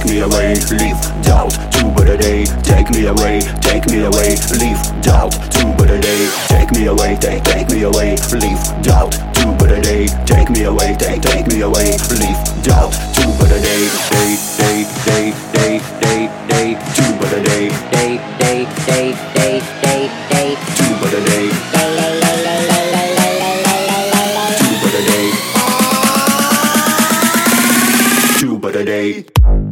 Take me away, leave doubt to better day. Take me away, take me away, leave doubt to better day. Take me away, take take me away, leave doubt to better day. Take me away, take take me away, leave doubt to better day. Day day day day day day to better day. Day day day day day day Two better day. Day day. but a day.